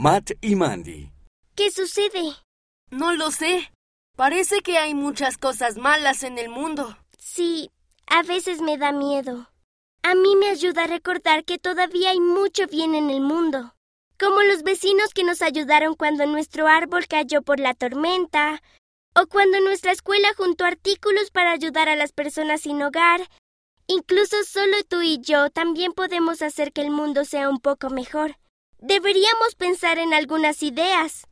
Matt y Mandy. ¿Qué sucede? No lo sé. Parece que hay muchas cosas malas en el mundo. Sí, a veces me da miedo. A mí me ayuda a recordar que todavía hay mucho bien en el mundo. Como los vecinos que nos ayudaron cuando nuestro árbol cayó por la tormenta, o cuando nuestra escuela juntó artículos para ayudar a las personas sin hogar. Incluso solo tú y yo también podemos hacer que el mundo sea un poco mejor. Deberíamos pensar en algunas ideas.